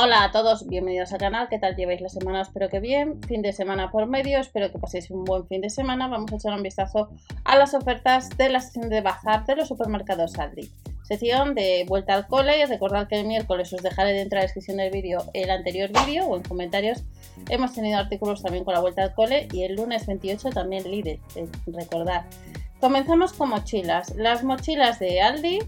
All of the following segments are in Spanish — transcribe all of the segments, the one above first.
Hola a todos, bienvenidos al canal, ¿qué tal lleváis la semana? Espero que bien, fin de semana por medio, espero que paséis un buen fin de semana. Vamos a echar un vistazo a las ofertas de la sesión de bazar de los supermercados Aldi. Sección de vuelta al cole, recordad que el miércoles os dejaré dentro de la descripción del vídeo el anterior vídeo o en comentarios. Hemos tenido artículos también con la vuelta al cole y el lunes 28 también líder, eh, recordad. Comenzamos con mochilas. Las mochilas de Aldi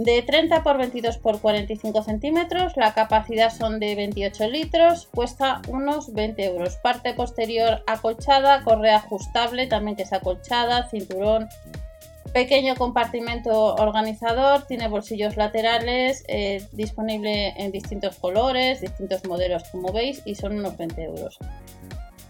de 30 por 22 por 45 centímetros, la capacidad son de 28 litros, cuesta unos 20 euros. Parte posterior acolchada, correa ajustable, también que es acolchada, cinturón, pequeño compartimento organizador, tiene bolsillos laterales, eh, disponible en distintos colores, distintos modelos como veis y son unos 20 euros.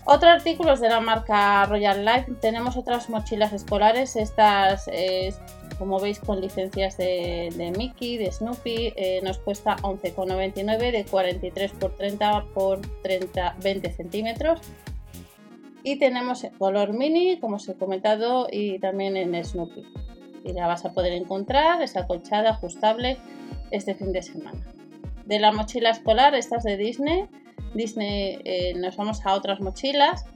Otro artículo es de la marca Royal Life. Tenemos otras mochilas escolares. Estas eh, como veis con licencias de, Mickey, de Snoopy, eh, nos cuesta 11,99 de 43 por 30 por 30, 20 centímetros. Y tenemos el color mini, como os he comentado, y también en Snoopy. Y la vas a poder encontrar, es acolchada, ajustable, este fin de semana. De la mochila escolar, estas de Disney. Disney eh, nos vamos a otras mochilas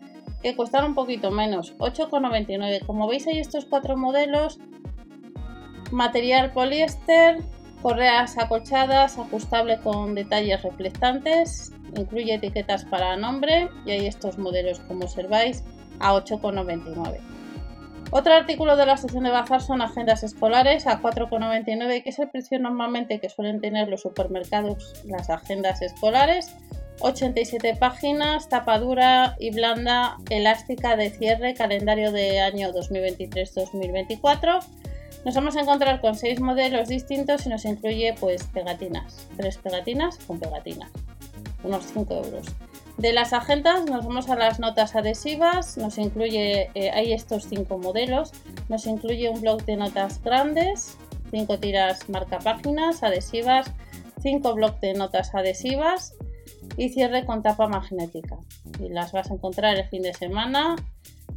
que cuestan un poquito menos, 8,99. Como veis hay estos cuatro modelos Material poliéster, correas acolchadas, ajustable con detalles reflectantes, incluye etiquetas para nombre y hay estos modelos como observáis a 8,99. Otro artículo de la sección de bazar son agendas escolares a 4,99 que es el precio normalmente que suelen tener los supermercados las agendas escolares. 87 páginas, tapa dura y blanda, elástica de cierre, calendario de año 2023-2024 nos vamos a encontrar con seis modelos distintos y nos incluye pues pegatinas, tres pegatinas con pegatinas, unos 5 euros. De las agendas nos vamos a las notas adhesivas, nos incluye, eh, hay estos cinco modelos, nos incluye un bloc de notas grandes, cinco tiras marca páginas adhesivas, cinco blocs de notas adhesivas y cierre con tapa magnética. Y las vas a encontrar el fin de semana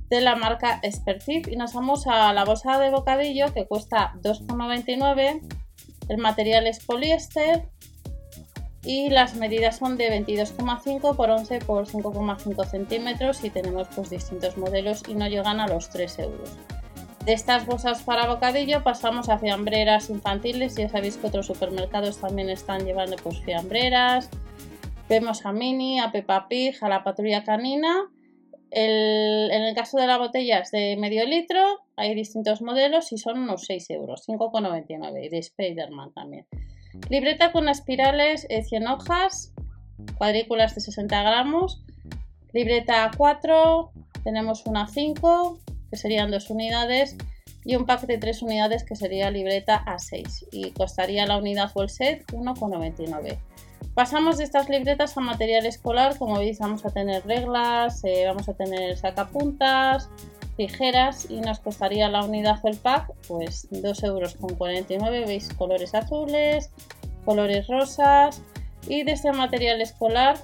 de la marca Expertif y nos vamos a la bolsa de bocadillo que cuesta 2,99 el material es poliéster y las medidas son de 22,5 por 11 por 5,5 centímetros y tenemos pues distintos modelos y no llegan a los 3 euros. De estas bolsas para bocadillo pasamos a fiambreras infantiles ya sabéis que otros supermercados también están llevando pues fiambreras. Vemos a Mini, a Peppa Pig, a la patrulla canina en el caso de las botellas de medio litro hay distintos modelos y son unos 6 euros, 5,99 y de Spiderman también. Libreta con espirales 100 eh, hojas, cuadrículas de 60 gramos. Libreta A4, tenemos una 5 que serían dos unidades y un pack de 3 unidades que sería libreta A6 y costaría la unidad o el set 1,99. Pasamos de estas libretas a material escolar, como veis vamos a tener reglas, eh, vamos a tener sacapuntas, tijeras y nos costaría la unidad o pack pues 2,49 euros, veis colores azules, colores rosas y de este material escolar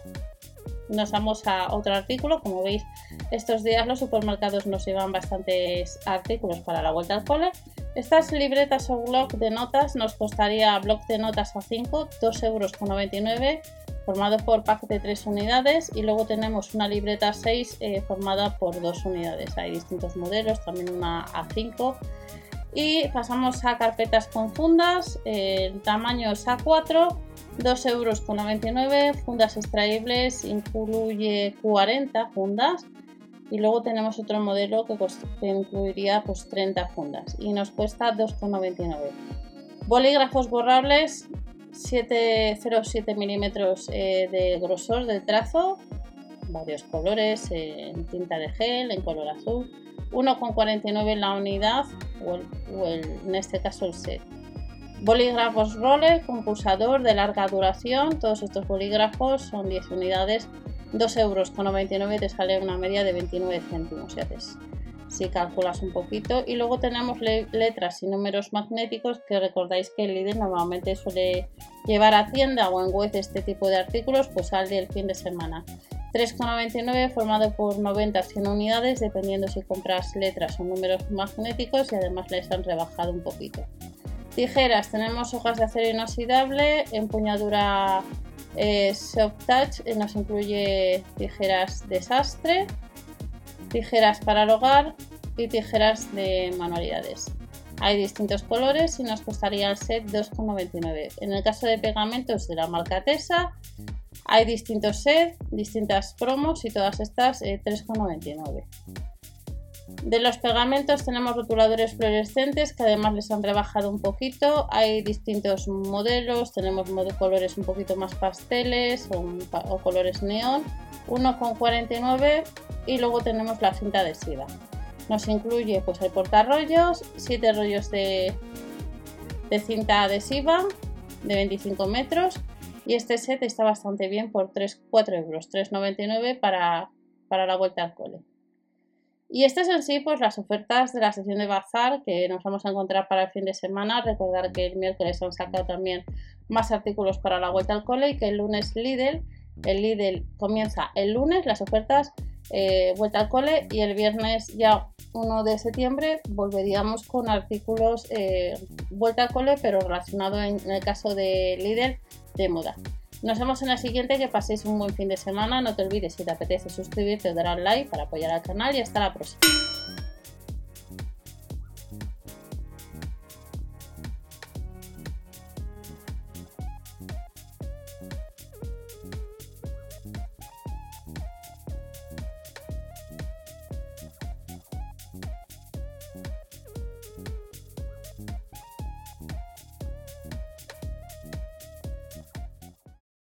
nos vamos a otro artículo, como veis estos días los supermercados nos llevan bastantes artículos para la vuelta al cole estas libretas o bloc de notas nos costaría bloc de notas a 5, 2,99 euros formado por pack de 3 unidades y luego tenemos una libreta 6 eh, formada por 2 unidades. Hay distintos modelos, también una A5 y pasamos a carpetas con fundas, el tamaño es A4, 2,99 euros, fundas extraíbles, incluye 40 fundas y luego tenemos otro modelo que, incluiría pues 30 fundas. Y nos cuesta 2,99 bolígrafos borrables 7,07 milímetros eh, de grosor del trazo. Varios colores en tinta de gel en color azul. 1,49 en la unidad o, en este caso el set. Bolígrafos roller con pulsador de larga duración. Todos estos bolígrafos son 10 unidades 2,99 euros te sale una media de 29 céntimos si calculas un poquito. Y luego tenemos letras y números magnéticos que recordáis que el líder normalmente suele llevar a tienda o en web este tipo de artículos pues sale el fin de semana. 3,99 formado por 90 100 unidades dependiendo si compras letras o números magnéticos y además les han rebajado un poquito. Tijeras tenemos hojas de acero inoxidable empuñadura Eh, Soft Touch eh, nos incluye tijeras desastre, tijeras para el hogar y tijeras de manualidades. Hay distintos colores y nos costaría el set 2,99. En el caso de pegamentos de la marca Tesa, hay distintos sets, distintas promos y todas estas 3,99. De los pegamentos tenemos rotuladores fluorescentes que además les han rebajado un poquito. Hay distintos modelos, tenemos colores un poquito más pasteles o, colores neón. 1,49 y luego tenemos la cinta adhesiva. Nos incluye pues el portarrollos, 7 rollos de, de cinta adhesiva de 25 metros y este set está bastante bien por 3, 4 euros, 3,99 para, para la vuelta al cole. Y estas en sí, pues las ofertas de la sesión de bazar que nos vamos a encontrar para el fin de semana. Recordar que el miércoles han sacado también más artículos para la vuelta al cole y que el lunes Lidl, el Lidl comienza el lunes las ofertas eh, vuelta al cole y el viernes ya 1 de septiembre volveríamos con artículos eh, vuelta al cole pero relacionado en, en el caso de Lidl de moda. Nos vemos en la siguiente, que paséis un buen fin de semana. No te olvides si te apetece suscribirte dar al like para apoyar al canal y hasta la próxima.